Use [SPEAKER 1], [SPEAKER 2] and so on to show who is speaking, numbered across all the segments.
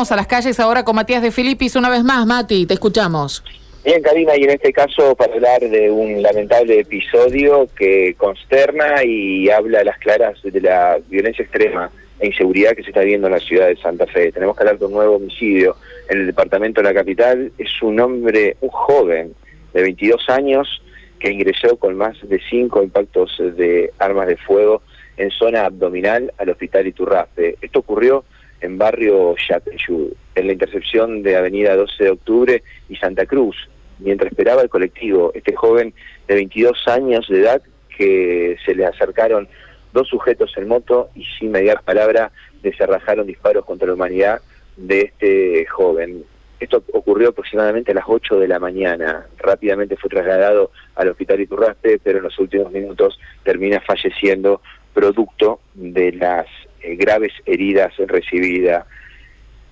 [SPEAKER 1] Vamos a las calles ahora con Matías de Filipis una vez más. Mati, te escuchamos.
[SPEAKER 2] Bien, Karina, y en este caso para hablar de un lamentable episodio que consterna y habla a las claras de la violencia extrema e inseguridad que se está viendo en la ciudad de Santa Fe. Tenemos que hablar de un nuevo homicidio en el departamento de la capital. Es un hombre, un joven de 22 años que ingresó con más de cinco impactos de armas de fuego en zona abdominal al hospital Iturraspe. Esto ocurrió en barrio Yapeyú, en la intercepción de Avenida 12 de Octubre y Santa Cruz, mientras esperaba el colectivo, este joven de 22 años de edad que se le acercaron dos sujetos en moto y sin mediar palabra deserrajaron disparos contra la humanidad de este joven. Esto ocurrió aproximadamente a las 8 de la mañana. Rápidamente fue trasladado al hospital Iturraspe, pero en los últimos minutos termina falleciendo producto de las eh, graves heridas recibidas.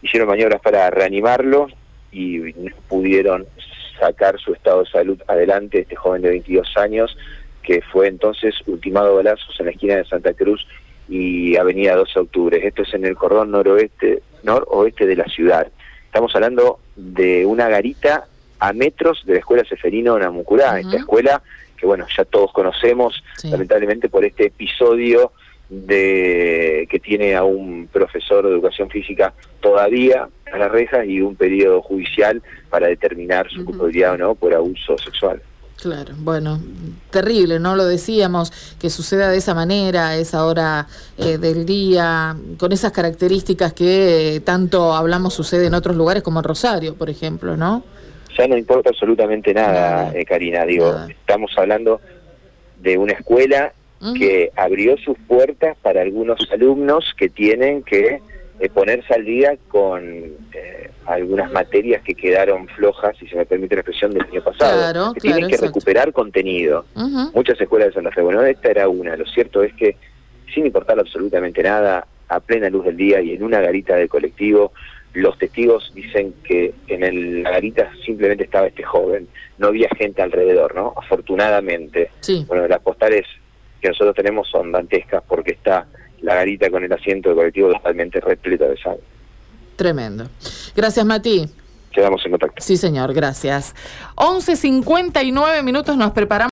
[SPEAKER 2] Hicieron maniobras para reanimarlo y pudieron sacar su estado de salud adelante, este joven de 22 años, que fue entonces ultimado balazos en la esquina de Santa Cruz y Avenida 12 de Octubre. Esto es en el cordón noroeste, noroeste de la ciudad. Estamos hablando de una garita a metros de la escuela Seferino Namucurá, esta escuela que bueno, ya todos conocemos, lamentablemente por este episodio de que tiene a un profesor de educación física todavía a las rejas y un periodo judicial para determinar su culpabilidad o no por abuso sexual.
[SPEAKER 1] Claro, bueno, terrible, ¿no? Lo decíamos, que suceda de esa manera, a esa hora eh, del día, con esas características que tanto hablamos sucede en otros lugares como en Rosario, por ejemplo, ¿no?
[SPEAKER 2] Ya no importa absolutamente nada, eh, Karina, digo, estamos hablando de una escuela que abrió sus puertas para algunos alumnos que tienen que eh, ponerse al día con eh, algunas materias que quedaron flojas, si se me permite la expresión, del año pasado. que tienen que recuperar contenido. Muchas escuelas de Santa Fe, bueno, esta era una. Lo cierto es que, sin importar absolutamente nada, a plena luz del día y en una garita de colectivo, los testigos dicen que en la garita simplemente estaba este joven, no había gente alrededor, ¿no? Afortunadamente. Bueno, las postales que nosotros tenemos son dantescas porque está la garita con el asiento de colectivo totalmente repleta de sal.
[SPEAKER 1] Tremendo. Gracias, Mati.
[SPEAKER 2] Quedamos en contacto.
[SPEAKER 1] Sí, señor, gracias. 11.59 minutos nos preparamos.